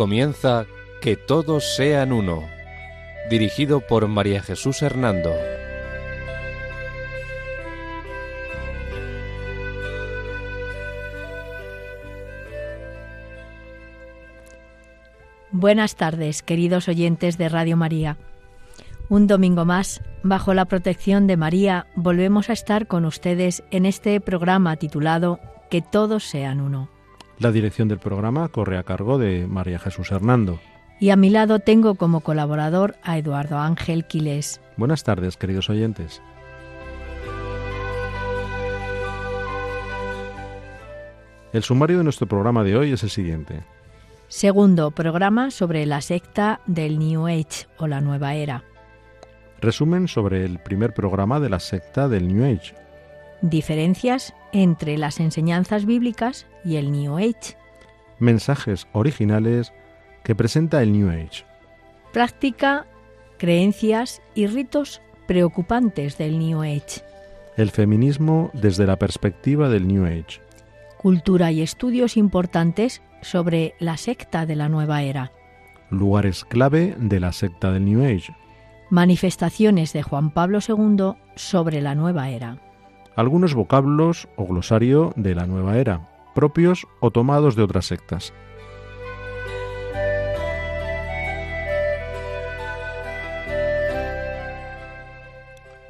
Comienza Que todos sean uno, dirigido por María Jesús Hernando. Buenas tardes, queridos oyentes de Radio María. Un domingo más, bajo la protección de María, volvemos a estar con ustedes en este programa titulado Que todos sean uno. La dirección del programa corre a cargo de María Jesús Hernando. Y a mi lado tengo como colaborador a Eduardo Ángel Quiles. Buenas tardes, queridos oyentes. El sumario de nuestro programa de hoy es el siguiente. Segundo programa sobre la secta del New Age o la nueva era. Resumen sobre el primer programa de la secta del New Age. Diferencias entre las enseñanzas bíblicas y el New Age. Mensajes originales que presenta el New Age. Práctica, creencias y ritos preocupantes del New Age. El feminismo desde la perspectiva del New Age. Cultura y estudios importantes sobre la secta de la nueva era. Lugares clave de la secta del New Age. Manifestaciones de Juan Pablo II sobre la nueva era. Algunos vocablos o glosario de la nueva era, propios o tomados de otras sectas.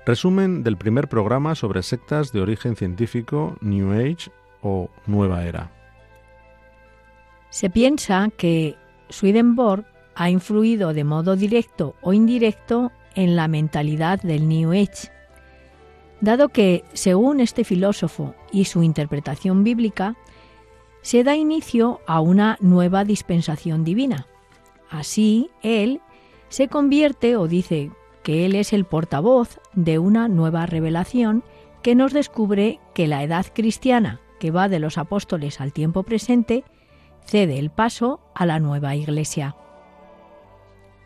Resumen del primer programa sobre sectas de origen científico, New Age o Nueva Era. Se piensa que Swedenborg ha influido de modo directo o indirecto en la mentalidad del New Age, dado que, según este filósofo y su interpretación bíblica, se da inicio a una nueva dispensación divina. Así, él se convierte o dice que él es el portavoz de una nueva revelación que nos descubre que la edad cristiana, que va de los apóstoles al tiempo presente, cede el paso a la nueva Iglesia.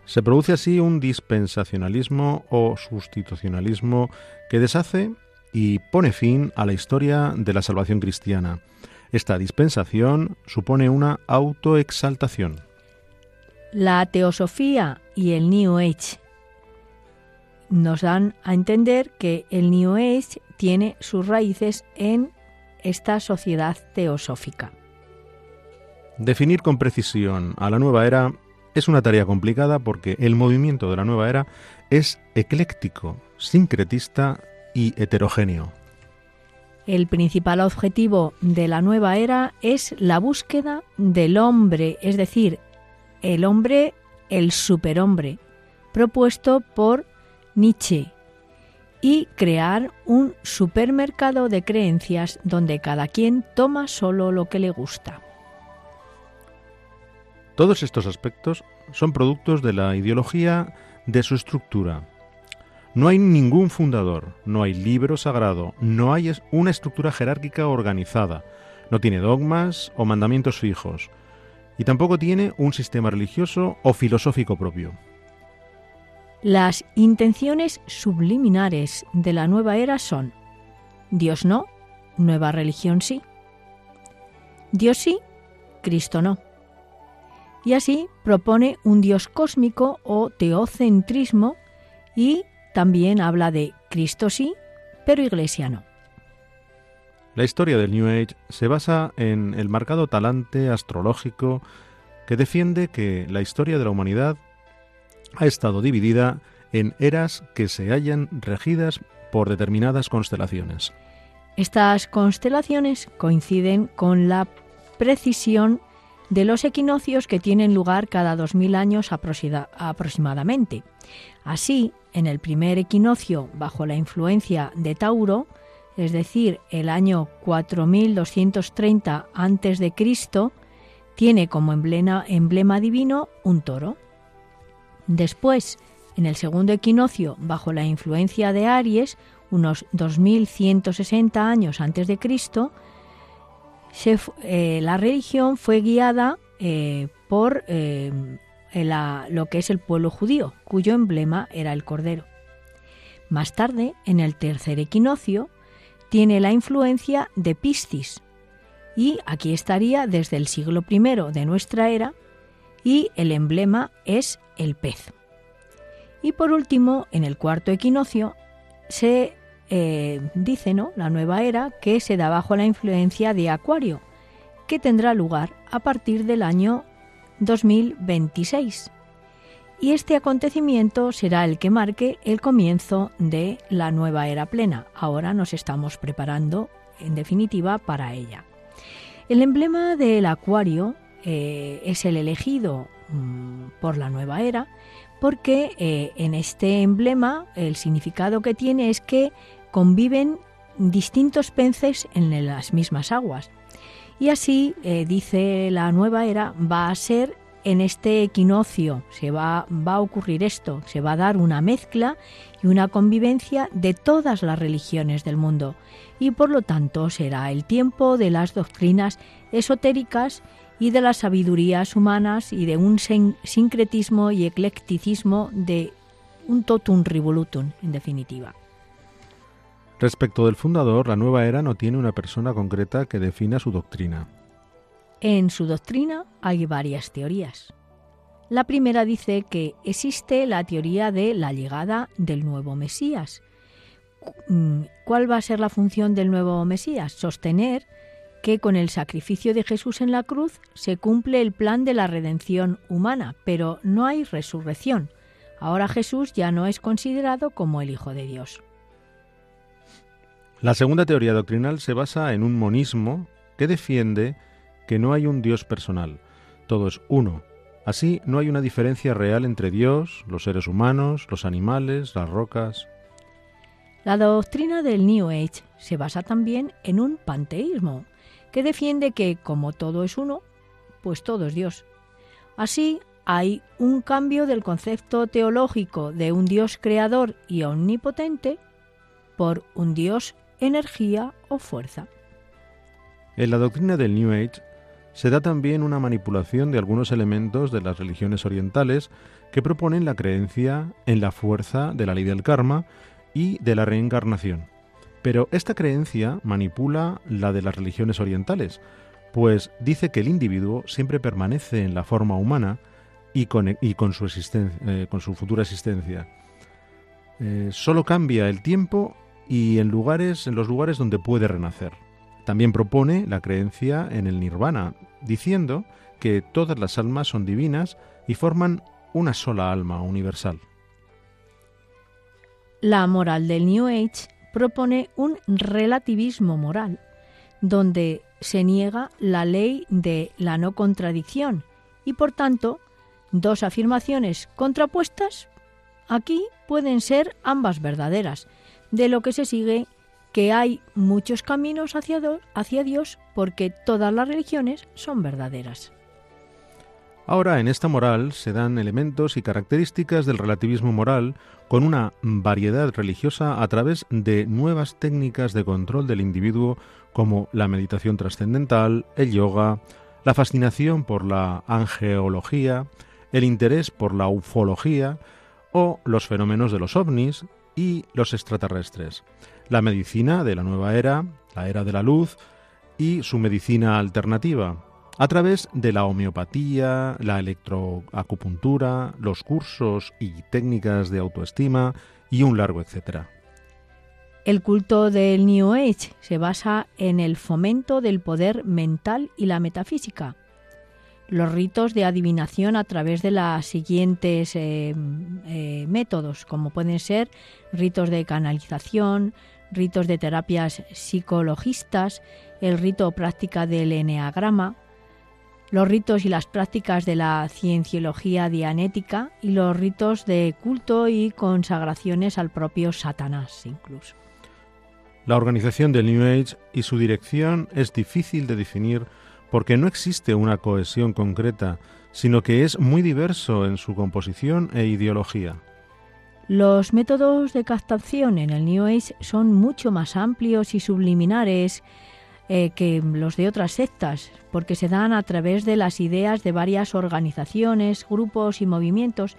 Se produce así un dispensacionalismo o sustitucionalismo que deshace y pone fin a la historia de la salvación cristiana. Esta dispensación supone una autoexaltación. La teosofía y el New Age nos dan a entender que el New Age tiene sus raíces en esta sociedad teosófica. Definir con precisión a la nueva era es una tarea complicada porque el movimiento de la nueva era es ecléctico, sincretista y heterogéneo. El principal objetivo de la nueva era es la búsqueda del hombre, es decir, el hombre, el superhombre, propuesto por Nietzsche, y crear un supermercado de creencias donde cada quien toma solo lo que le gusta. Todos estos aspectos son productos de la ideología de su estructura. No hay ningún fundador, no hay libro sagrado, no hay una estructura jerárquica organizada, no tiene dogmas o mandamientos fijos, y tampoco tiene un sistema religioso o filosófico propio. Las intenciones subliminares de la nueva era son Dios no, nueva religión sí. Dios sí, Cristo no y así propone un Dios cósmico o teocentrismo y también habla de Cristo sí, pero Iglesia no. La historia del New Age se basa en el marcado talante astrológico que defiende que la historia de la humanidad ha estado dividida en eras que se hallan regidas por determinadas constelaciones. Estas constelaciones coinciden con la precisión de los equinoccios que tienen lugar cada 2000 años aproximadamente. Así, en el primer equinoccio bajo la influencia de Tauro, es decir, el año 4230 a.C., tiene como emblema, emblema divino un toro. Después, en el segundo equinoccio bajo la influencia de Aries, unos 2160 años antes de Cristo, eh, la religión fue guiada eh, por eh, lo que es el pueblo judío, cuyo emblema era el cordero. Más tarde, en el tercer equinoccio, tiene la influencia de Piscis, y aquí estaría desde el siglo I de nuestra era, y el emblema es el pez. Y por último, en el cuarto equinoccio se eh, dice, ¿no? La nueva era que se da bajo la influencia de Acuario, que tendrá lugar a partir del año 2026. Y este acontecimiento será el que marque el comienzo de la nueva era plena. Ahora nos estamos preparando, en definitiva, para ella. El emblema del Acuario eh, es el elegido mm, por la nueva era porque eh, en este emblema el significado que tiene es que conviven distintos peces en las mismas aguas. Y así, eh, dice la nueva era, va a ser en este equinoccio, se va, va a ocurrir esto, se va a dar una mezcla y una convivencia de todas las religiones del mundo. Y por lo tanto será el tiempo de las doctrinas esotéricas y de las sabidurías humanas y de un sincretismo y eclecticismo de un totum revolutum, en definitiva. Respecto del fundador, la nueva era no tiene una persona concreta que defina su doctrina. En su doctrina hay varias teorías. La primera dice que existe la teoría de la llegada del nuevo Mesías. Mm, ¿Cuál va a ser la función del nuevo Mesías? Sostener que con el sacrificio de Jesús en la cruz se cumple el plan de la redención humana, pero no hay resurrección. Ahora Jesús ya no es considerado como el Hijo de Dios. La segunda teoría doctrinal se basa en un monismo que defiende que no hay un Dios personal, todo es uno. Así no hay una diferencia real entre Dios, los seres humanos, los animales, las rocas. La doctrina del New Age se basa también en un panteísmo, que defiende que como todo es uno, pues todo es Dios. Así hay un cambio del concepto teológico de un Dios creador y omnipotente por un Dios energía o fuerza. En la doctrina del New Age se da también una manipulación de algunos elementos de las religiones orientales que proponen la creencia en la fuerza de la ley del karma y de la reencarnación. Pero esta creencia manipula la de las religiones orientales, pues dice que el individuo siempre permanece en la forma humana y con, su, eh, su, futura existencia. Eh, solo cambia el tiempo y en lugares en los lugares donde puede renacer. También propone la creencia en el nirvana, diciendo que todas las almas son divinas y forman una sola alma universal. La moral del New Age propone un relativismo moral, donde se niega la ley de la no contradicción y por tanto dos afirmaciones contrapuestas aquí pueden ser ambas verdaderas, de lo que se sigue que hay muchos caminos hacia, Dios porque todas las religiones son verdaderas. Ahora, en esta moral se dan elementos y características del relativismo moral con una variedad religiosa a través de nuevas técnicas de control del individuo como la meditación trascendental, el yoga, la fascinación por la angeología, el interés por la ufología o los fenómenos de los ovnis, y los extraterrestres, la medicina de la nueva era, la era de la luz y su medicina alternativa, a través de la homeopatía, la electroacupuntura, los cursos y técnicas de autoestima y un largo etcétera. El culto del New Age se basa en el fomento del poder mental y la metafísica, los ritos de adivinación a través de los siguientes eh, eh, métodos, como pueden ser ritos de canalización, ritos de terapias psicologistas, el rito práctica del eneagrama, los ritos y las prácticas de la cienciología dianética y los ritos de culto y consagraciones al propio Satanás incluso. La organización del New Age y su dirección es difícil de definir porque no existe una cohesión concreta, sino que es muy diverso en su composición e ideología. Los métodos de captación en el New Age son mucho más amplios y subliminares eh, que los de otras sectas, porque se dan a través de las ideas de varias organizaciones, grupos y movimientos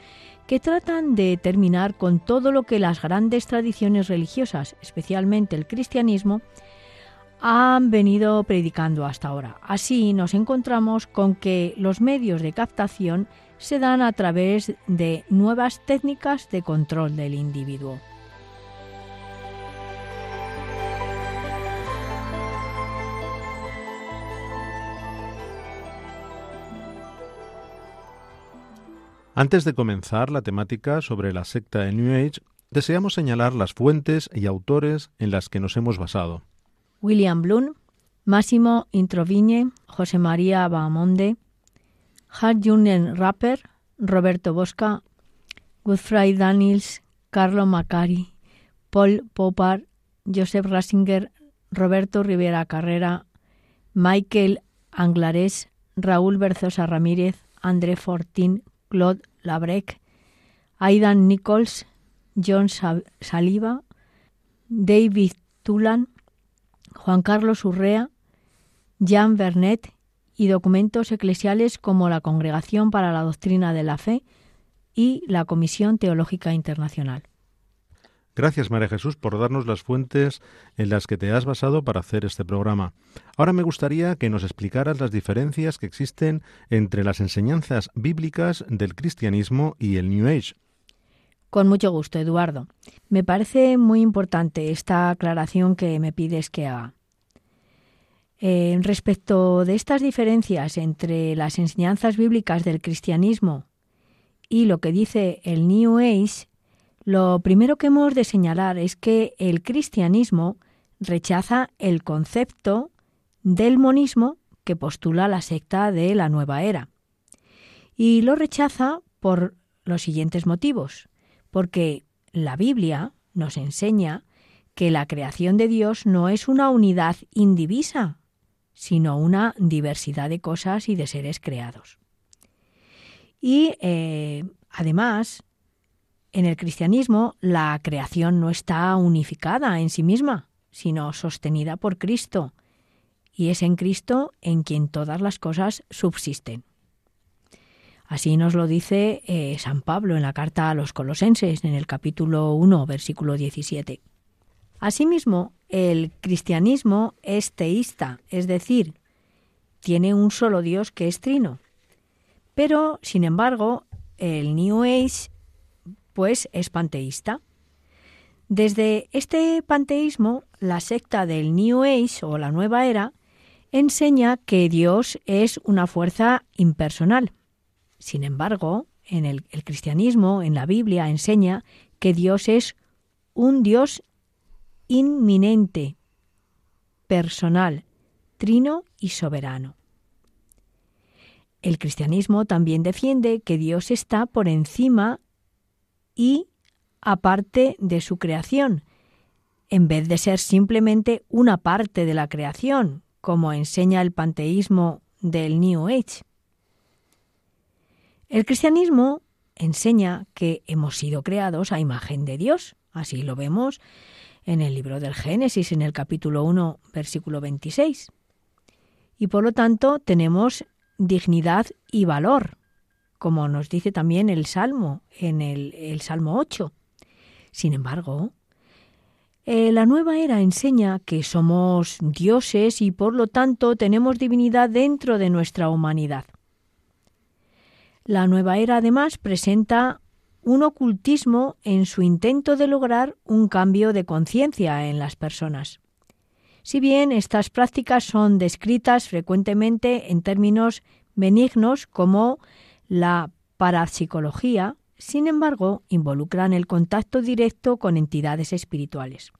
que tratan de terminar con todo lo que las grandes tradiciones religiosas, especialmente el cristianismo, han venido predicando hasta ahora. Así nos encontramos con que los medios de captación se dan a través de nuevas técnicas de control del individuo. Antes de comenzar la temática sobre la secta de New Age, deseamos señalar las fuentes y autores en las que nos hemos basado. William Blum, Máximo Introvigne, José María Bahamonde, Hart Junen Rapper, Roberto Bosca, Godfrey Daniels, Carlo Macari, Paul Popar, Joseph Rasinger, Roberto Rivera Carrera, Michael Anglares, Raúl Berzosa Ramírez, André Fortín, Claude Labrec, Aidan Nichols, John Saliva, David Tulan, Juan Carlos Urrea, Jean Vernet y documentos eclesiales como la Congregación para la Doctrina de la Fe y la Comisión Teológica Internacional. Gracias, María Jesús, por darnos las fuentes en las que te has basado para hacer este programa. Ahora me gustaría que nos explicaras las diferencias que existen entre las enseñanzas bíblicas del cristianismo y el New Age. Con mucho gusto, Eduardo. Me parece muy importante esta aclaración que me pides que haga. Eh, respecto de estas diferencias entre las enseñanzas bíblicas del cristianismo y lo que dice el New Age, lo primero que hemos de señalar es que el cristianismo rechaza el concepto del monismo que postula la secta de la nueva era. Y lo rechaza por los siguientes motivos. Porque la Biblia nos enseña que la creación de Dios no es una unidad indivisa, sino una diversidad de cosas y de seres creados. Y eh, además, en el cristianismo, la creación no está unificada en sí misma, sino sostenida por Cristo, y es en Cristo en quien todas las cosas subsisten. Así nos lo dice eh, San Pablo en la carta a los Colosenses, en el capítulo 1, versículo 17. Asimismo, el cristianismo es teísta, es decir, tiene un solo Dios que es trino. Pero, sin embargo, el New Age pues es panteísta. Desde este panteísmo, la secta del New Age o la Nueva Era enseña que Dios es una fuerza impersonal. Sin embargo, en el, el, cristianismo, en la Biblia, enseña que Dios es un Dios inminente, personal, trino y soberano. El cristianismo también defiende que Dios está por encima y aparte de su creación, en vez de ser simplemente una parte de la creación, como enseña el panteísmo del New Age. El cristianismo enseña que hemos sido creados a imagen de Dios, así lo vemos en el libro del Génesis, en el capítulo 1, versículo 26. Y por lo tanto tenemos dignidad y valor, como nos dice también el Salmo, en el, Salmo 8. Sin embargo, eh, la nueva era enseña que somos dioses y por lo tanto tenemos divinidad dentro de nuestra humanidad. La nueva era además presenta un ocultismo en su intento de lograr un cambio de conciencia en las personas. Si bien estas prácticas son descritas frecuentemente en términos benignos como la parapsicología, sin embargo, involucran el contacto directo con entidades espirituales.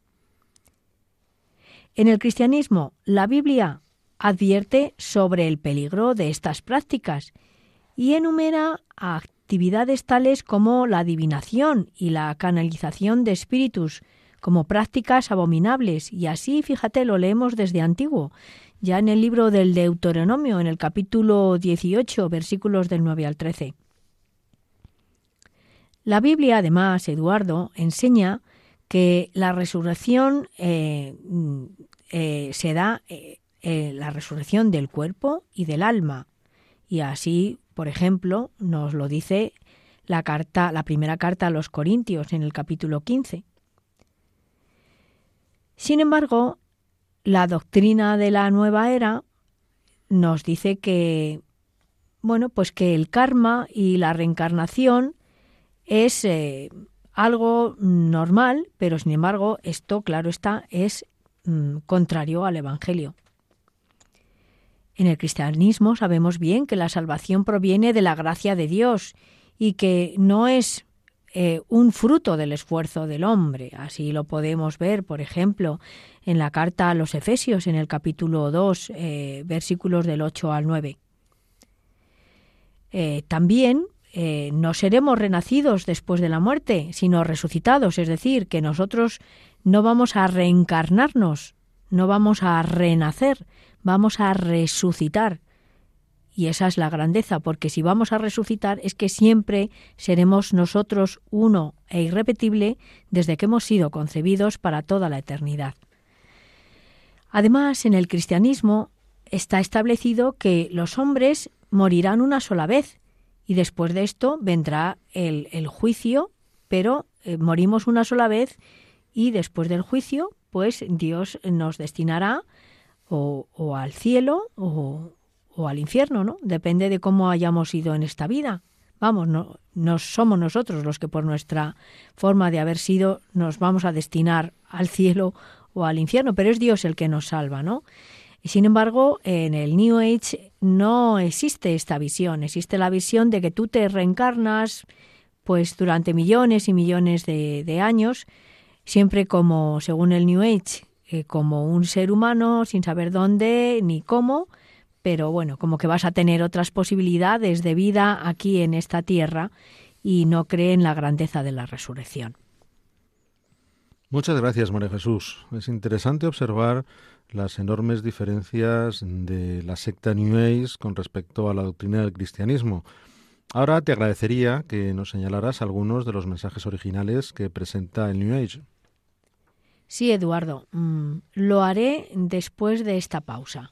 En el cristianismo, la Biblia advierte sobre el peligro de estas prácticas y enumera actividades tales como la adivinación y la canalización de espíritus como prácticas abominables. Y así, fíjate, lo leemos desde antiguo ya en el libro del Deuteronomio, en el capítulo 18, versículos del 9 al 13. La Biblia, además, Eduardo, enseña que la resurrección eh, eh, se da eh, la resurrección del cuerpo y del alma. Y así, por ejemplo, nos lo dice la carta, la primera carta a los Corintios en el capítulo 15. Sin embargo, la doctrina de la nueva era nos dice que, bueno, pues que el karma y la reencarnación es eh, algo normal, pero sin embargo esto, claro está, es mm, contrario al Evangelio. En el cristianismo sabemos bien que la salvación proviene de la gracia de Dios y que no es eh, un fruto del esfuerzo del hombre. Así lo podemos ver, por ejemplo, en la carta a los Efesios, en el capítulo 2, eh, versículos del 8 al 9. Eh, también no seremos renacidos después de la muerte, sino resucitados, es decir, que nosotros no vamos a reencarnarnos, no vamos a renacer, vamos a resucitar. Y esa es la grandeza, porque si vamos a resucitar es que siempre seremos nosotros uno e irrepetible desde que hemos sido concebidos para toda la eternidad. Además, en el cristianismo está establecido que los hombres morirán una sola vez y después de esto vendrá el, juicio, pero eh, morimos una sola vez y después del juicio, pues Dios nos destinará o, al cielo o, al infierno, ¿no? Depende de cómo hayamos ido en esta vida. Vamos, no, no somos nosotros los que por nuestra forma de haber sido nos vamos a destinar al cielo o al infierno, pero es Dios el que nos salva, ¿no? Sin embargo, en el New Age no existe esta visión, existe la visión de que tú te reencarnas pues durante millones y millones de, de años, siempre como, según el New Age, eh, como un ser humano sin saber dónde ni cómo, pero bueno, como que vas a tener otras posibilidades de vida aquí en esta tierra y no cree en la grandeza de la resurrección. Muchas gracias, María Jesús. Es interesante observar las enormes diferencias de la secta New Age con respecto a la doctrina del cristianismo. Ahora te agradecería que nos señalaras algunos de los mensajes originales que presenta el New Age. Sí, Eduardo, mm, lo haré después de esta pausa.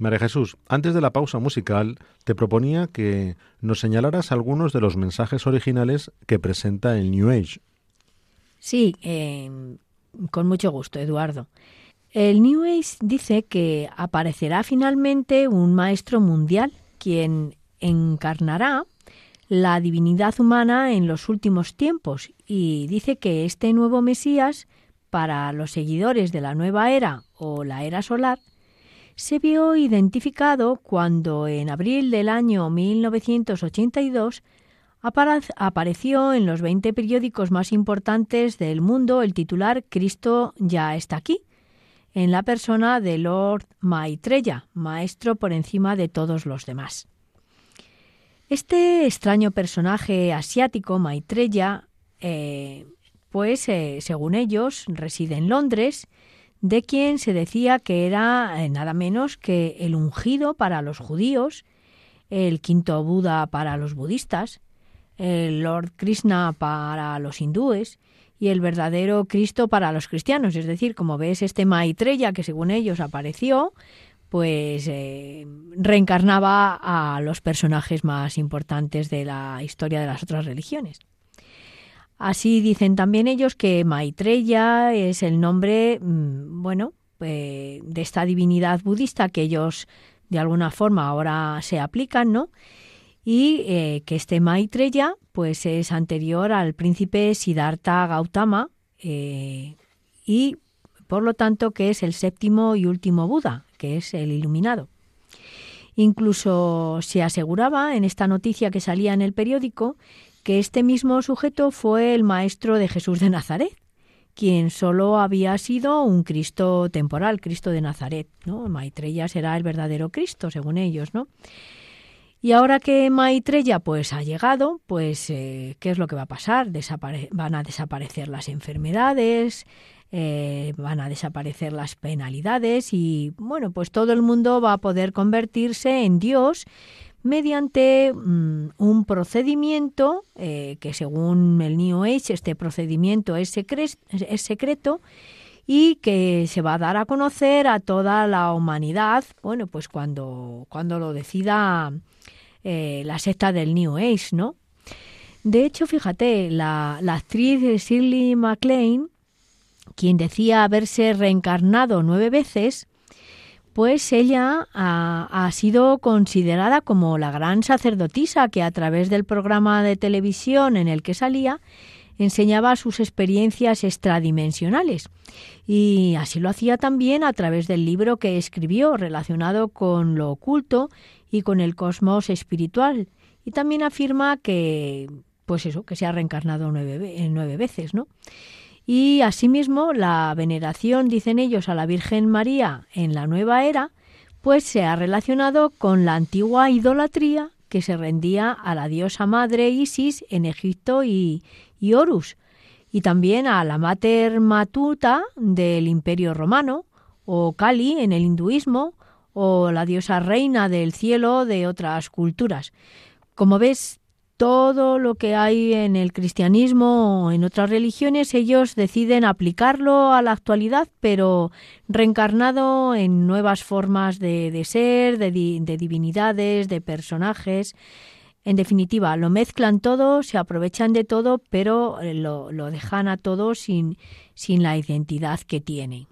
María Jesús, antes de la pausa musical, te proponía que nos señalaras algunos de los mensajes originales que presenta el New Age. Sí, em, con mucho gusto, Eduardo. El New Age dice que aparecerá finalmente un maestro mundial, quien encarnará la divinidad humana en los últimos tiempos y dice que este nuevo Mesías, para los seguidores de la nueva era o la era solar, se vio identificado cuando en abril del año 1982 apareció en los 20 periódicos más importantes del mundo el titular Cristo ya está aquí, en la persona de Lord Maitreya, maestro por encima de todos los demás. Este extraño personaje asiático, Maitreya, eh, pues eh, según ellos reside en Londres, de quien se decía que era eh, nada menos que el ungido para los judíos, el quinto Buda para los budistas, el Lord Krishna para los hindúes y el verdadero Cristo para los cristianos. Es decir, como ves, este Maitreya que según ellos apareció, pues eh, reencarnaba a los personajes más importantes de la historia de las otras religiones. Así dicen también ellos que Maitreya es el nombre, mm, bueno, eh, de esta divinidad budista que ellos de alguna forma ahora se aplican, ¿no? y eh, que este Maitreya pues es anterior al príncipe Siddhartha Gautama eh, y por lo tanto que es el séptimo y último Buda, que es el iluminado. Incluso se aseguraba en esta noticia que salía en el periódico que este mismo sujeto fue el maestro de Jesús de Nazaret, quien solo había sido un Cristo temporal, Cristo de Nazaret, ¿no? Maitreya será el verdadero Cristo, según ellos, ¿no? Y ahora que Maitreya pues ha llegado, pues eh, ¿qué es lo que va a pasar? van a desaparecer las enfermedades, eh, van a desaparecer las penalidades y bueno, pues todo el mundo va a poder convertirse en Dios mediante mm, un procedimiento eh, que según el New Age este procedimiento es, es secreto y que se va a dar a conocer a toda la humanidad, bueno, pues cuando, cuando lo decida eh, la secta del New Age, ¿no? De hecho, fíjate, la, actriz Shirley MacLaine, quien decía haberse reencarnado nueve veces, pues ella ha, sido considerada como la gran sacerdotisa que a través del programa de televisión en el que salía enseñaba sus experiencias extradimensionales y así lo hacía también a través del libro que escribió relacionado con lo oculto y con el cosmos espiritual. Y también afirma que, pues eso, que se ha reencarnado nueve, nueve veces, ¿no? Y asimismo, la veneración, dicen ellos, a la Virgen María en la nueva era, pues se ha relacionado con la antigua idolatría que se rendía a la diosa madre Isis en Egipto y, y Horus, y también a la Mater Matuta del Imperio Romano, o Kali en el hinduismo, o la diosa reina del cielo de otras culturas. Como ves, todo lo que hay en el cristianismo o en otras religiones, ellos deciden aplicarlo a la actualidad, pero reencarnado en nuevas formas de, ser, de, de divinidades, de personajes. En definitiva, lo mezclan todo, se aprovechan de todo, pero eh, lo, lo dejan a todo sin, sin la identidad que tiene.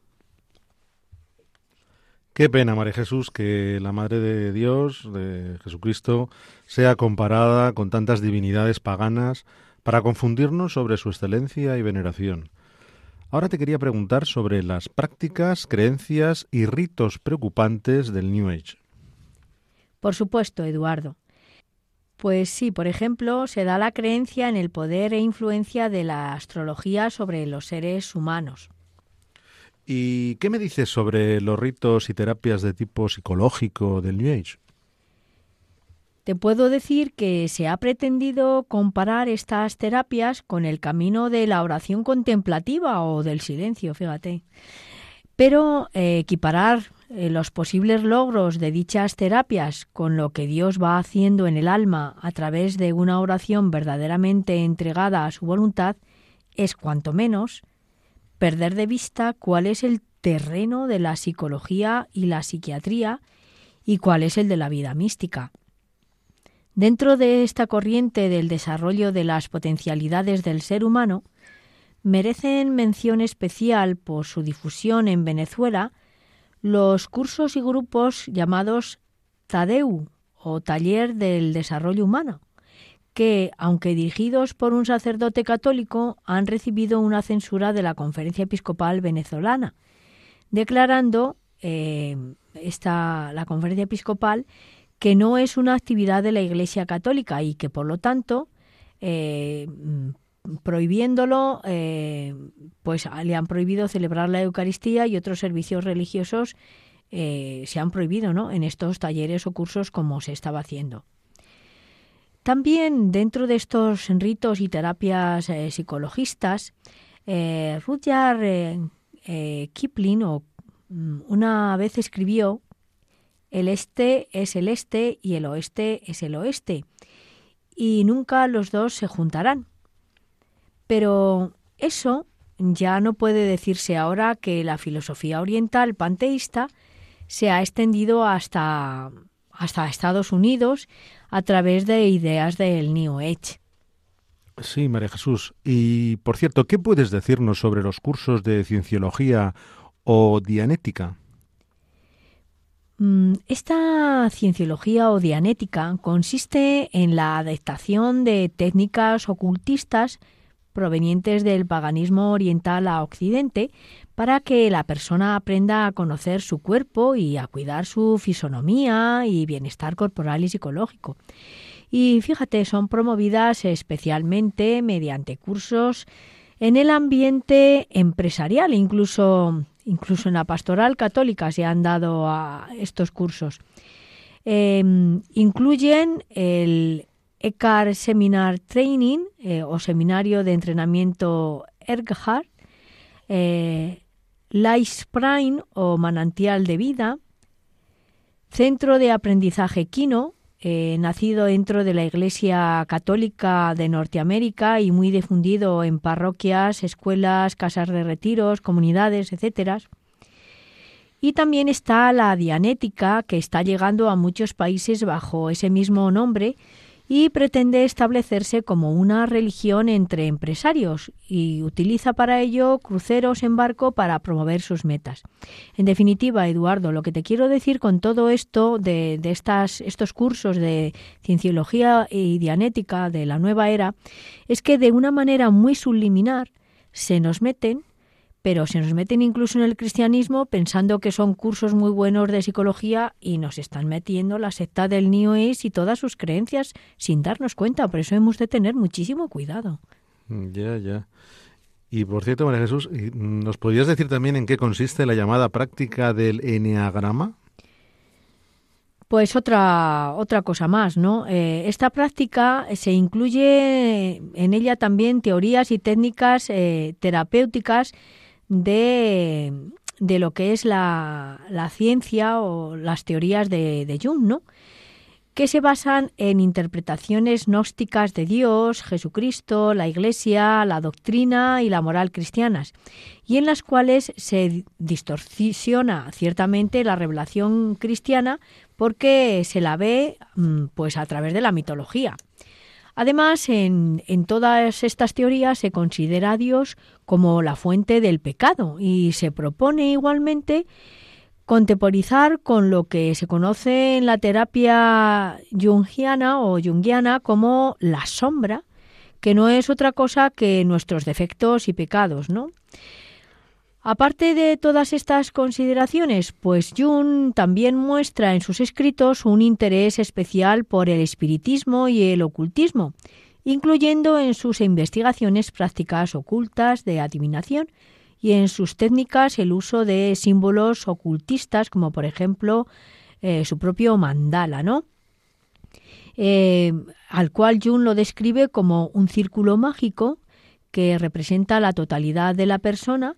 Qué pena, María Jesús, que la Madre de Dios, de Jesucristo, sea comparada con tantas divinidades paganas para confundirnos sobre su excelencia y veneración. Ahora te quería preguntar sobre las prácticas, creencias y ritos preocupantes del New Age. Por supuesto, Eduardo. Pues sí, por ejemplo, se da la creencia en el poder e influencia de la astrología sobre los seres humanos. ¿Y qué me dices sobre los ritos y terapias de tipo psicológico del New Age? Te puedo decir que se ha pretendido comparar estas terapias con el camino de la oración contemplativa o del silencio, fíjate. Pero eh, equiparar eh, los posibles logros de dichas terapias con lo que Dios va haciendo en el alma a través de una oración verdaderamente entregada a su voluntad es cuanto menos perder de vista cuál es el terreno de la psicología y la psiquiatría y cuál es el de la vida mística. Dentro de esta corriente del desarrollo de las potencialidades del ser humano, merecen mención especial por su difusión en Venezuela los cursos y grupos llamados TADEU o Taller del Desarrollo Humano, que, aunque dirigidos por un sacerdote católico, han recibido una censura de la Conferencia Episcopal Venezolana, declarando eh, esta, la Conferencia Episcopal que no es una actividad de la Iglesia Católica y que, por lo tanto, eh, prohibiéndolo, eh, pues le han prohibido celebrar la Eucaristía y otros servicios religiosos se han prohibido ¿no? en estos talleres o cursos como se estaba haciendo. También dentro de estos ritos y terapias eh, psicologistas, eh, Rudyard eh, Kipling mm, una vez escribió el este es el este y el oeste es el oeste y nunca los dos se juntarán. Pero eso ya no puede decirse ahora que la filosofía oriental panteísta se ha extendido hasta, hasta Estados Unidos a través de ideas del New Age. Sí, María Jesús. Y, por cierto, ¿qué puedes decirnos sobre los cursos de cienciología o dianética? Mm, esta cienciología o dianética consiste en la adaptación de técnicas ocultistas provenientes del paganismo oriental a occidente para que la persona aprenda a conocer su cuerpo y a cuidar su fisonomía y bienestar corporal y psicológico. Y fíjate, son promovidas especialmente mediante cursos en el ambiente empresarial, incluso, incluso en la pastoral católica se han dado a estos cursos. Em, incluyen el ECAR Seminar Training eh, o Seminario de Entrenamiento Erghard, eh, Life Prime o Manantial de Vida, Centro de Aprendizaje Kino, eh, nacido dentro de la Iglesia Católica de Norteamérica y muy difundido en parroquias, escuelas, casas de retiros, comunidades, etc. Y también está la Dianética, que está llegando a muchos países bajo ese mismo nombre y pretende establecerse como una religión entre empresarios y utiliza para ello cruceros en barco para promover sus metas. En definitiva, Eduardo, lo que te quiero decir con todo esto de, estas, estos cursos de cienciología y dianética de la nueva era es que de una manera muy subliminar se nos meten pero se nos meten incluso en el cristianismo pensando que son cursos muy buenos de psicología y nos están metiendo la secta del New Age y todas sus creencias sin darnos cuenta. Por eso hemos de tener muchísimo cuidado. Mm, ya, ya. Y por cierto, María Jesús, ¿nos podrías decir también en qué consiste la llamada práctica del eneagrama? Pues otra, otra cosa más, ¿no? Eh, esta práctica se incluye en ella también teorías y técnicas eh, terapéuticas de, de lo que es la, la, ciencia o las teorías de, de Jung, ¿no? que se basan en interpretaciones gnósticas de Dios, Jesucristo, la Iglesia, la doctrina y la moral cristianas, y en las cuales se distorsiona ciertamente la revelación cristiana porque se la ve mm, pues a través de la mitología. Además, en, todas estas teorías se considera a Dios como la fuente del pecado y se propone igualmente contemporizar con lo que se conoce en la terapia jungiana o jungiana como la sombra, que no es otra cosa que nuestros defectos y pecados, ¿no? Aparte de todas estas consideraciones, pues Jung también muestra en sus escritos un interés especial por el espiritismo y el ocultismo, incluyendo en sus investigaciones prácticas ocultas de adivinación y en sus técnicas el uso de símbolos ocultistas, como por ejemplo eh, su propio mandala, ¿no? Eh, al cual Jung lo describe como un círculo mágico que representa la totalidad de la persona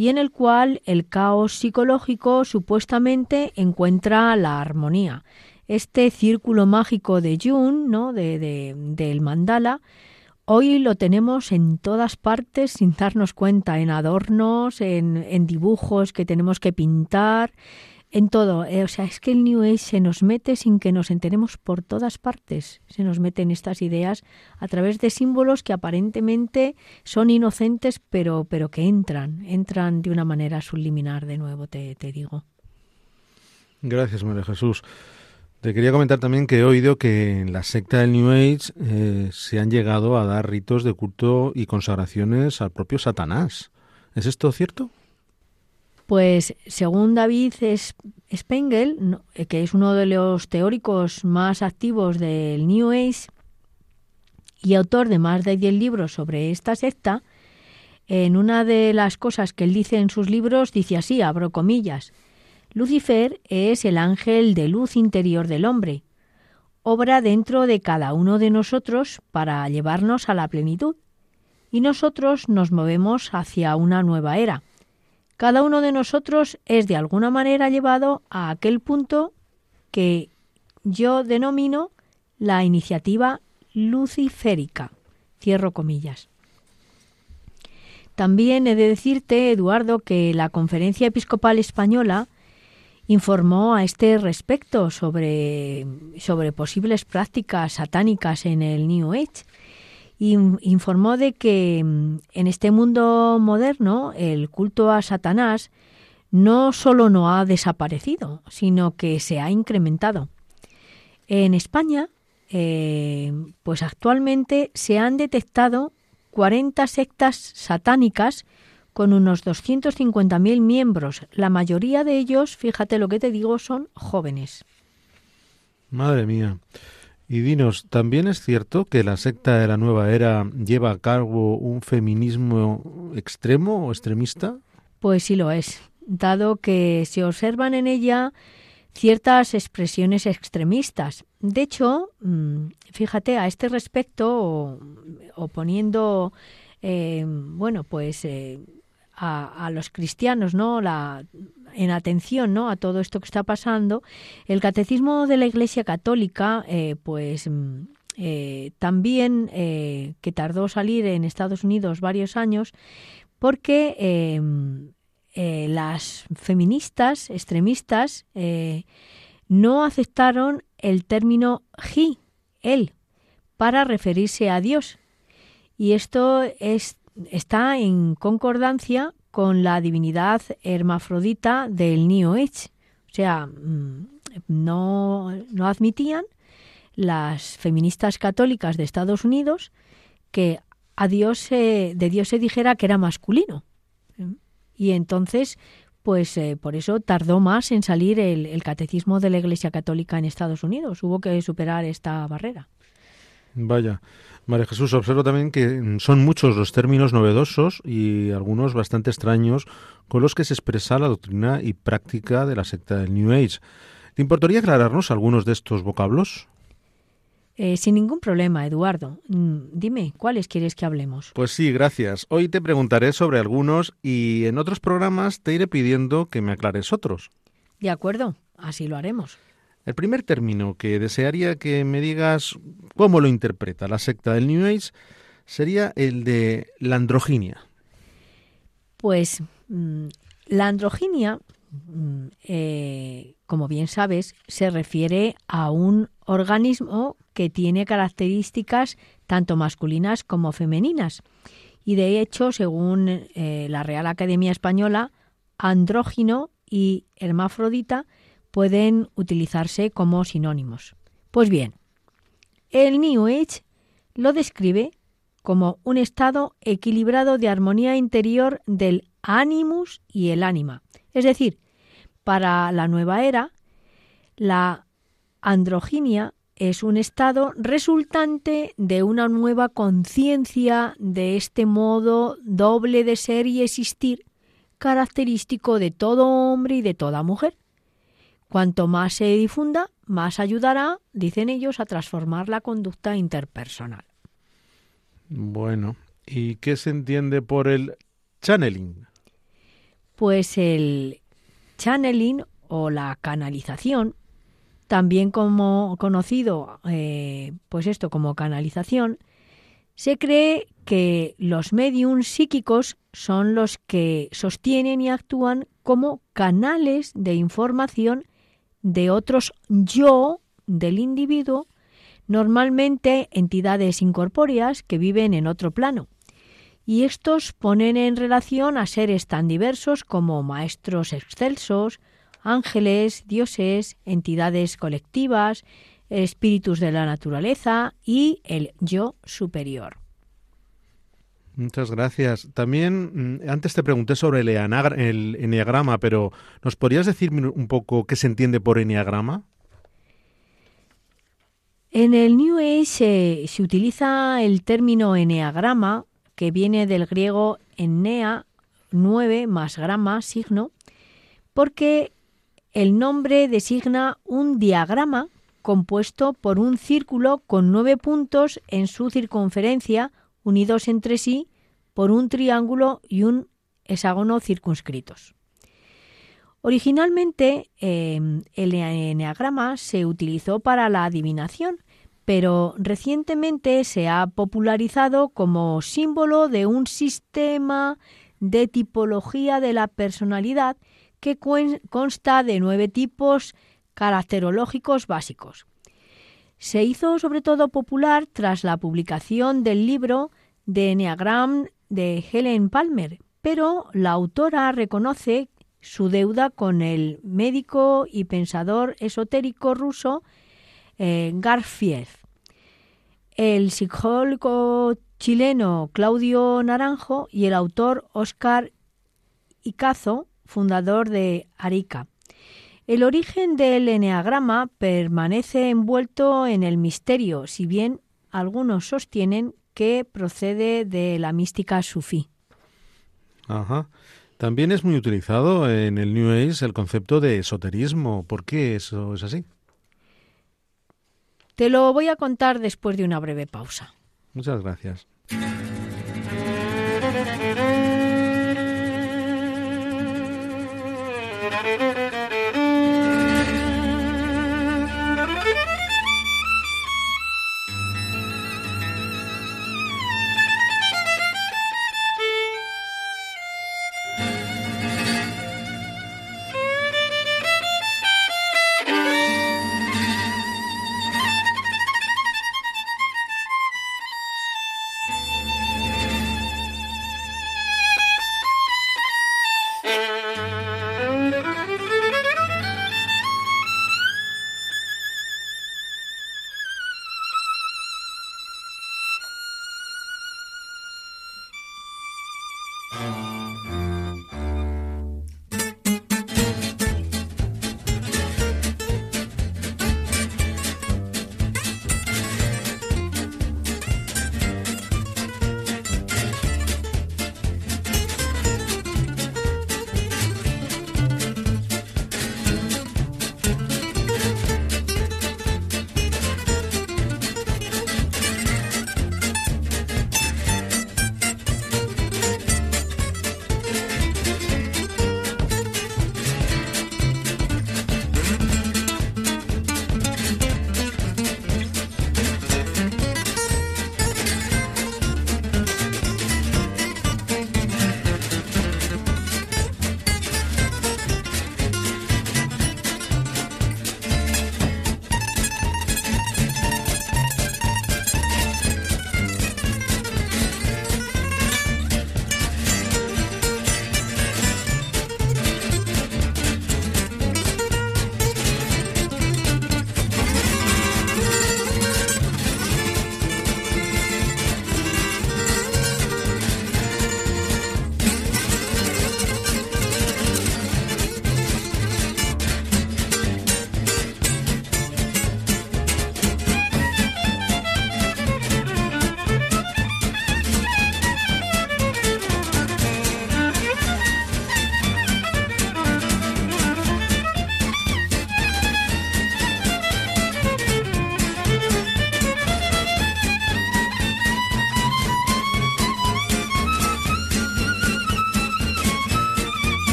y en el cual el caos psicológico supuestamente encuentra la armonía. Este círculo mágico de Jung, ¿no? de, del mandala, hoy lo tenemos en todas partes sin darnos cuenta, en adornos, en, en dibujos que tenemos que pintar, en todo. Eh, o sea, es que el New Age se nos mete sin que nos enteremos por todas partes. Se nos meten estas ideas a través de símbolos que aparentemente son inocentes, pero, pero que entran, entran de una manera subliminar, de nuevo, te, te digo. Gracias, María Jesús. Te quería comentar también que he oído que en la secta del New Age eh, se han llegado a dar ritos de culto y consagraciones al propio Satanás. ¿Es esto cierto? Pues según David Spengel, que es uno de los teóricos más activos del New Age y autor de más de 10 libros sobre esta secta, En una de las cosas que él dice en sus libros, dice así, abro comillas, Lucifer es el ángel de luz interior del hombre, obra dentro de cada uno de nosotros para llevarnos a la plenitud, y nosotros nos movemos hacia una nueva era. Cada uno de nosotros es de alguna manera llevado a aquel punto que yo denomino la iniciativa luciférica. Cierro comillas. También he de decirte, Eduardo, que la Conferencia Episcopal Española informó a este respecto sobre, sobre posibles prácticas satánicas en el New Age. Informó de que mm, en este mundo moderno el culto a Satanás no solo no ha desaparecido, sino que se ha incrementado. En España, eh, pues actualmente se han detectado 40 sectas satánicas con unos 250.000 miembros. La mayoría de ellos, fíjate lo que te digo, son jóvenes. Madre mía. Y dinos, ¿también es cierto que la secta de la nueva era lleva a cabo un feminismo extremo o extremista? Pues sí lo es, dado que se observan en ella ciertas expresiones extremistas. De hecho, mm, fíjate, a este respecto, o, poniendo, eh, bueno, pues eh, a, los cristianos, ¿no? La, en atención, ¿no? A todo esto que está pasando, el catecismo de la Iglesia Católica, eh, pues mm, también que tardó salir en Estados Unidos varios años, porque eh, las feministas extremistas eh, no aceptaron el término he, él, para referirse a Dios. Y esto es, está en concordancia con la divinidad hermafrodita del New Age. O sea, mm, no, no admitían las feministas católicas de Estados Unidos que a Dios de Dios se dijera que era masculino. Y entonces, pues eh, por eso tardó más en salir el, catecismo de la Iglesia Católica en Estados Unidos. Hubo que superar esta barrera. Vaya. María Jesús, observo también que son muchos los términos novedosos y algunos bastante extraños con los que se expresa la doctrina y práctica de la secta del New Age. ¿Te importaría aclararnos algunos de estos vocablos? Eh, sin ningún problema, Eduardo. Mm, dime, ¿cuáles quieres que hablemos? Pues sí, gracias. Hoy te preguntaré sobre algunos y en otros programas te iré pidiendo que me aclares otros. De acuerdo, así lo haremos. El primer término que desearía que me digas cómo lo interpreta la secta del New Age sería el de la androginia. Pues mm, la androginia, mm, eh, como bien sabes, se refiere a un organismo que tiene características tanto masculinas como femeninas. Y de hecho, según eh, la Real Academia Española, andrógino y hermafrodita pueden utilizarse como sinónimos. Pues bien, el New Age lo describe como un estado equilibrado de armonía interior del animus y el ánima. Es decir, para la nueva era, la androginia es un estado resultante de una nueva conciencia de este modo doble de ser y existir, característico de todo hombre y de toda mujer. Cuanto más se difunda, más ayudará, dicen ellos, a transformar la conducta interpersonal. Bueno, ¿y qué se entiende por el channeling? Pues el channeling o la canalización también como conocido, eh, pues esto como canalización, se cree que los mediums psíquicos son los que sostienen y actúan como canales de información de otros yo del individuo, normalmente entidades incorpóreas que viven en otro plano. Y estos ponen en relación a seres tan diversos como maestros excelsos, ángeles, dioses, entidades colectivas, espíritus de la naturaleza y el yo superior. Muchas gracias. También mm, antes te pregunté sobre el, el enneagrama, pero ¿nos podrías decir un poco qué se entiende por enneagrama? En el New Age se, utiliza el término enneagrama que viene del griego ennea, 9 más grama, signo, porque el nombre designa un diagrama compuesto por un círculo con nueve puntos en su circunferencia unidos entre sí por un triángulo y un hexágono circunscritos. Originalmente em, el eneagrama se utilizó para la adivinación, pero recientemente se ha popularizado como símbolo de un sistema de tipología de la personalidad que consta de nueve tipos caracterológicos básicos. Se hizo sobre todo popular tras la publicación del libro de Enneagram de Helen Palmer, pero la autora reconoce su deuda con el médico y pensador esotérico ruso eh, Garfiev. El psicólogo chileno Claudio Naranjo y el autor Oscar Icazo, fundador de Arica. El origen del eneagrama permanece envuelto en el misterio, si bien algunos sostienen que procede de la mística sufí. Ajá. También es muy utilizado en el New Age el concepto de esoterismo. ¿Por qué eso es así? Te lo voy a contar después de una breve pausa. Muchas gracias.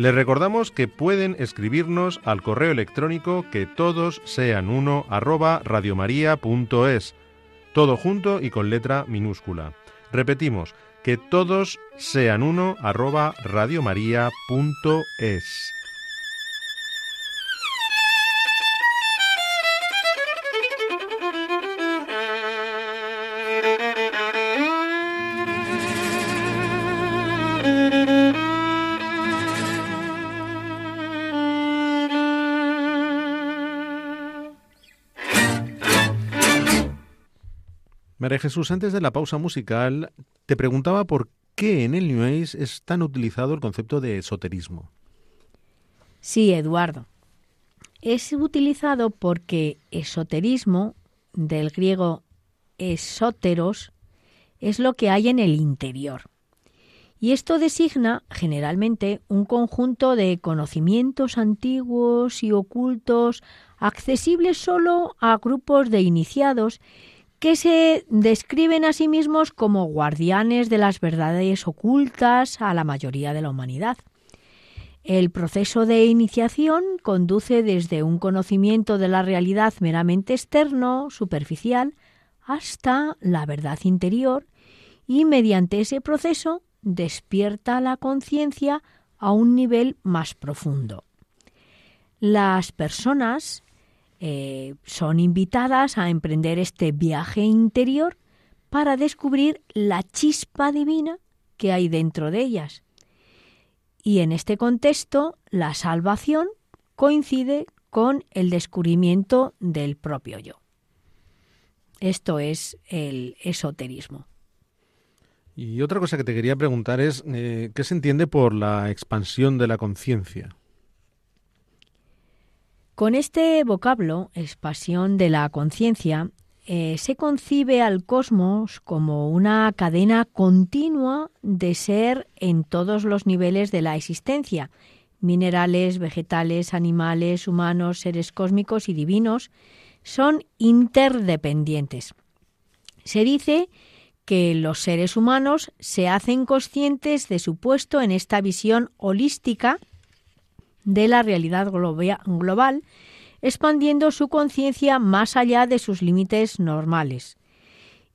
Les recordamos que pueden escribirnos al correo electrónico que todos sean uno arroba todo junto y con letra minúscula. Repetimos, que todos sean uno arroba. María Jesús, antes de la pausa musical, te preguntaba por qué en el New Age es tan utilizado el concepto de esoterismo. Sí, Eduardo. Es utilizado porque esoterismo, del griego esóteros, es lo que hay en el interior. Y esto designa generalmente un conjunto de conocimientos antiguos y ocultos accesibles solo a grupos de iniciados que se describen a sí mismos como guardianes de las verdades ocultas a la mayoría de la humanidad. El proceso de iniciación conduce desde un conocimiento de la realidad meramente externo, superficial, hasta la verdad interior y mediante ese proceso despierta la conciencia a un nivel más profundo. Las personas eh, son invitadas a emprender este viaje interior para descubrir la chispa divina que hay dentro de ellas. Y en este contexto, la salvación coincide con el descubrimiento del propio yo. Esto es el esoterismo. Y otra cosa que te quería preguntar es, eh, ¿qué se entiende por la expansión de la conciencia? Con este vocablo, expansión de la conciencia, eh, se concibe al cosmos como una cadena continua de ser en todos los niveles de la existencia, minerales, vegetales, animales, humanos, seres cósmicos y divinos, son interdependientes. Se dice que los seres humanos se hacen conscientes de su puesto en esta visión holística de la realidad global, expandiendo su conciencia más allá de sus límites normales.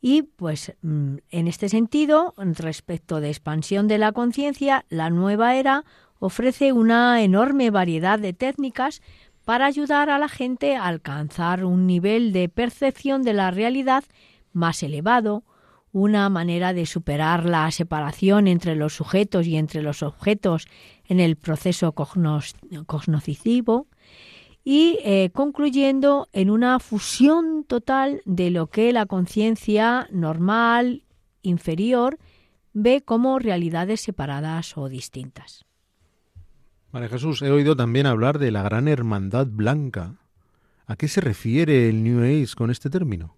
Y pues mm, en este sentido, respecto de expansión de la conciencia, la nueva era ofrece una enorme variedad de técnicas para ayudar a la gente a alcanzar un nivel de percepción de la realidad más elevado, una manera de superar la separación entre los sujetos y entre los objetos en el proceso cognoscitivo y eh, concluyendo en una fusión total de lo que la conciencia normal, inferior, ve como realidades separadas o distintas. María Jesús, he oído también hablar de la gran hermandad blanca. ¿A qué se refiere el New Age con este término?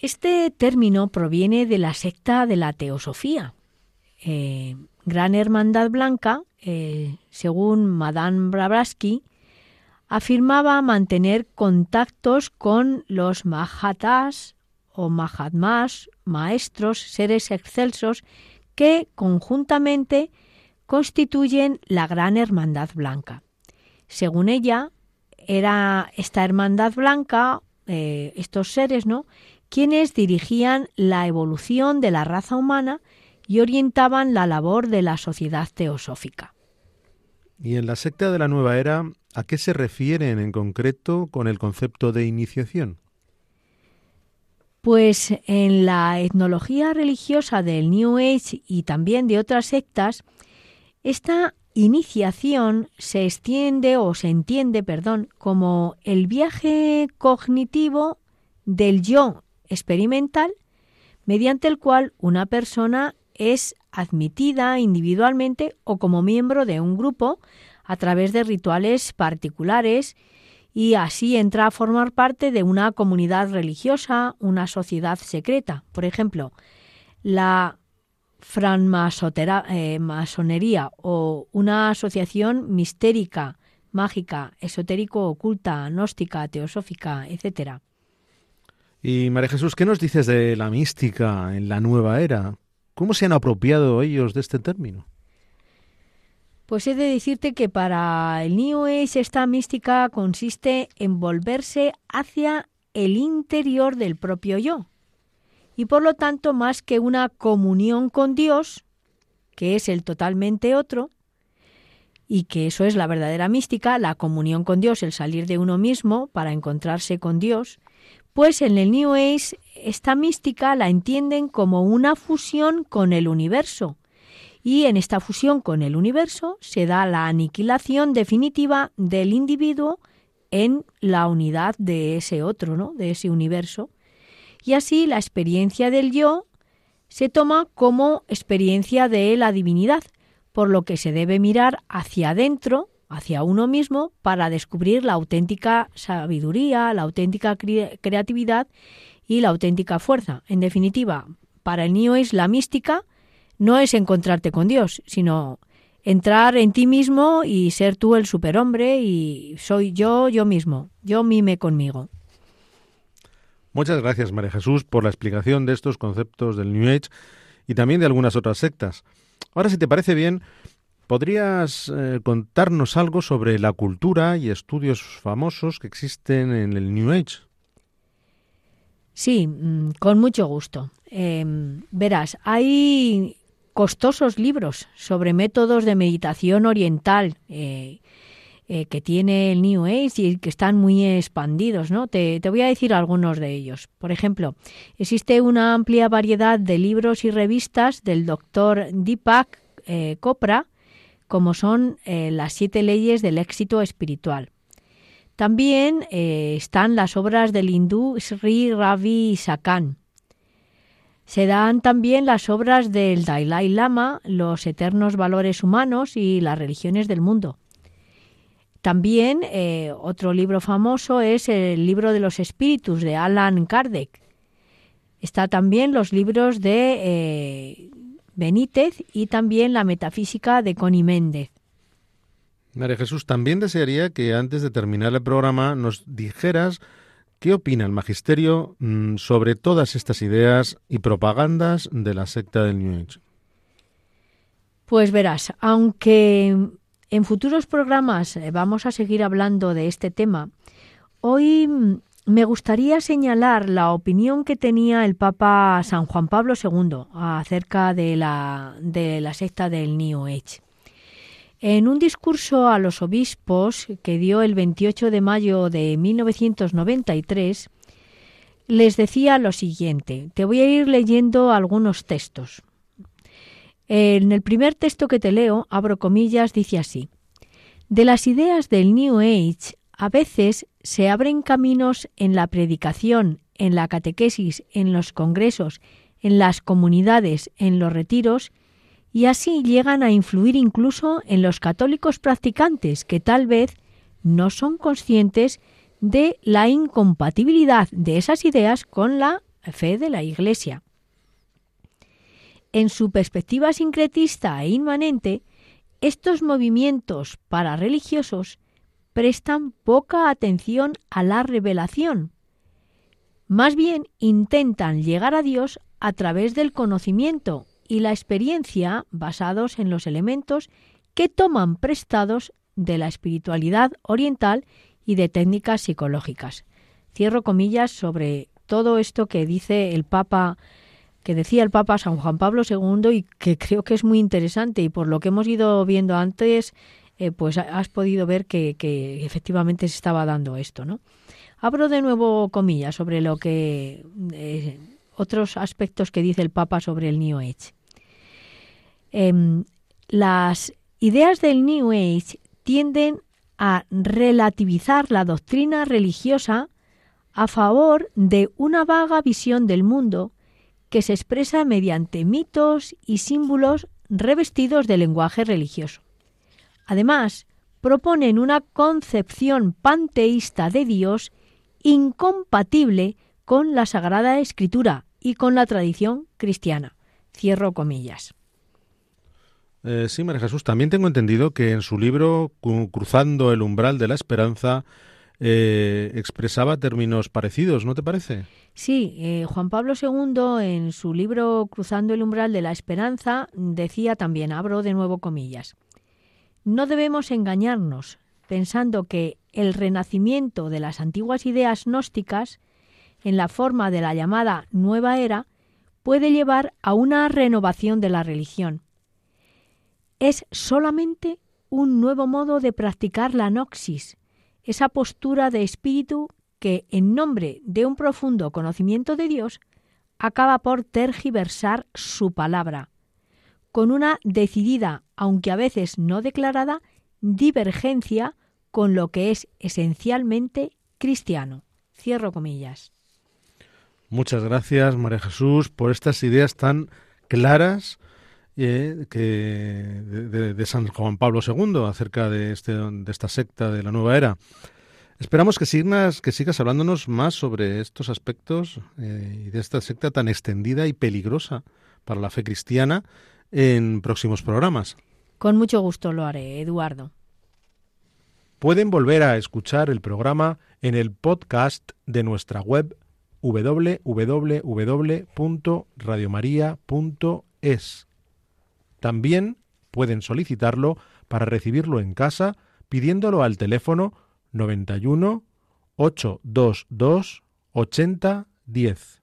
Este término proviene de la secta de la teosofía. Eh, Gran Hermandad Blanca, eh, según Madame Blavatsky, afirmaba mantener contactos con los Mahatas o Mahatmas, maestros, seres excelsos, que conjuntamente constituyen la Gran Hermandad Blanca. Según ella, era esta Hermandad Blanca, eh, estos seres, ¿no?, quienes dirigían la evolución de la raza humana y orientaban la labor de la sociedad teosófica. ¿Y en la secta de la nueva era a qué se refieren en concreto con el concepto de iniciación? Pues en la etnología religiosa del New Age y también de otras sectas, esta iniciación se extiende o se entiende, perdón, como el viaje cognitivo del yo experimental mediante el cual una persona es admitida individualmente o como miembro de un grupo a través de rituales particulares y así entra a formar parte de una comunidad religiosa, una sociedad secreta. Por ejemplo, la francmasonería eh, o una asociación mistérica, mágica, esotérico, oculta, gnóstica, teosófica, etc. Y María Jesús, ¿qué nos dices de la mística en la nueva era? ¿Cómo se han apropiado ellos de este término? Pues he de decirte que para el New Age esta mística consiste en volverse hacia el interior del propio yo. Y por lo tanto, más que una comunión con Dios, que es el totalmente otro, y que eso es la verdadera mística, la comunión con Dios, el salir de uno mismo para encontrarse con Dios, pues en el New Age esta mística la entienden como una fusión con el universo. Y en esta fusión con el universo se da la aniquilación definitiva del individuo en la unidad de ese otro, ¿no? de ese universo. Y así la experiencia del yo se toma como experiencia de la divinidad, por lo que se debe mirar hacia adentro, hacia uno mismo, para descubrir la auténtica sabiduría, la auténtica creatividad y la auténtica fuerza. En definitiva, para el niño es la mística no es encontrarte con Dios, sino entrar en ti mismo y ser tú el superhombre y soy yo, yo mismo, yo mime conmigo. Muchas gracias, María Jesús, por la explicación de estos conceptos del New Age y también de algunas otras sectas. Ahora, si te parece bien, ¿podrías eh, contarnos algo sobre la cultura y estudios famosos que existen en el New Age? Sí, mm, con mucho gusto. Em, verás, hay costosos libros sobre métodos de meditación oriental eh, eh, que tiene el New Age y que están muy expandidos, ¿no? Te, voy a decir algunos de ellos. Por ejemplo, existe una amplia variedad de libros y revistas del doctor Deepak eh, Chopra, como son las siete leyes del éxito espiritual. También están las obras del hindú Sri Ravi Sakhan. Se dan también las obras del Dalai Lama, los eternos valores humanos y las religiones del mundo. También eh, otro libro famoso es el libro de los espíritus de Alan Kardec. Está también los libros de eh, Benítez y también la metafísica de Connie Méndez. María Jesús, también desearía que antes de terminar el programa nos dijeras qué opina el magisterio mm, sobre todas estas ideas y propagandas de la secta del New Age. Pues verás, aunque en futuros programas eh, vamos a seguir hablando de este tema. Hoy mm, me gustaría señalar la opinión que tenía el Papa San Juan Pablo II acerca de la, de la secta del New Age. En un discurso a los obispos que dio el 28 de mayo de 1993, les decía lo siguiente. Te voy a ir leyendo algunos textos. En el primer texto que te leo, abro comillas, dice así. De las ideas del New Age a veces se abren caminos en la predicación, en la catequesis, en los congresos, en las comunidades, en los retiros, y así llegan a influir incluso en los católicos practicantes que tal vez no son conscientes de la incompatibilidad de esas ideas con la fe de la Iglesia. En su perspectiva sincretista e inmanente, estos movimientos parareligiosos prestan poca atención a la revelación. Más bien intentan llegar a Dios a través del conocimiento y la experiencia basados en los elementos que toman prestados de la espiritualidad oriental y de técnicas psicológicas. Cierro comillas sobre todo esto que dice el Papa que decía el Papa San Juan Pablo II y que creo que es muy interesante y por lo que hemos ido viendo antes, eh, pues has podido ver que, efectivamente se estaba dando esto, ¿no? Abro de nuevo comillas sobre lo que eh, otros aspectos que dice el Papa sobre el New Age. Em, las ideas del New Age tienden a relativizar la doctrina religiosa a favor de una vaga visión del mundo que se expresa mediante mitos y símbolos revestidos de lenguaje religioso. Además, proponen una concepción panteísta de Dios incompatible con la Sagrada Escritura y con la tradición cristiana. Cierro comillas. Eh, sí, María Jesús, también tengo entendido que en su libro Cruzando el umbral de la esperanza eh, expresaba términos parecidos, ¿no te parece? Sí, eh, Juan Pablo II en su libro Cruzando el umbral de la esperanza decía también, abro de nuevo comillas, No debemos engañarnos pensando que el renacimiento de las antiguas ideas gnósticas, en la forma de la llamada nueva era, puede llevar a una renovación de la religión. Es solamente un nuevo modo de practicar la noxis, esa postura de espíritu que, en nombre de un profundo conocimiento de Dios, acaba por tergiversar su palabra, con una decidida, aunque a veces no declarada, divergencia con lo que es esencialmente cristiano. Cierro comillas. Muchas gracias, María Jesús, por estas ideas tan claras eh, que de, San Juan Pablo II acerca de, este, de esta secta de la nueva era. Esperamos que sigas, que sigas hablándonos más sobre estos aspectos eh, y de esta secta tan extendida y peligrosa para la fe cristiana en próximos programas. Con mucho gusto lo haré, Eduardo. Pueden volver a escuchar el programa en el podcast de nuestra web www.radiomaria.es. También pueden solicitarlo para recibirlo en casa pidiéndolo al teléfono 91 822 8010.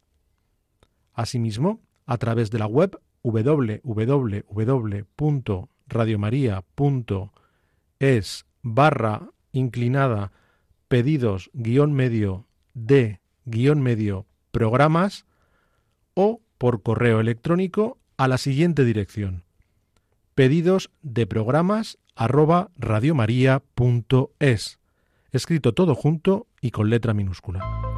Asimismo, a través de la web www.radiomaria.es barra inclinada pedidos guion medio de guion medio programas o por correo electrónico a la siguiente dirección pedidos de programas arroba radiomaria.es escrito todo junto y con letra minúscula.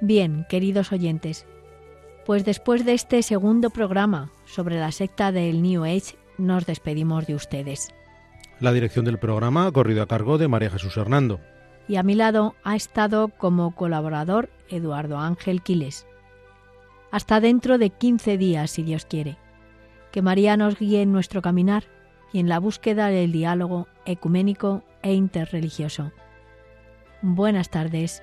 Bien, queridos oyentes, pues después de este segundo programa sobre la secta del New Age, nos despedimos de ustedes. La dirección del programa ha corrido a cargo de María Jesús Hernando. Y a mi lado ha estado como colaborador Eduardo Ángel Quiles. Hasta dentro de 15 días, si Dios quiere. Que María nos guíe en nuestro caminar y en la búsqueda del diálogo ecuménico e interreligioso. Buenas tardes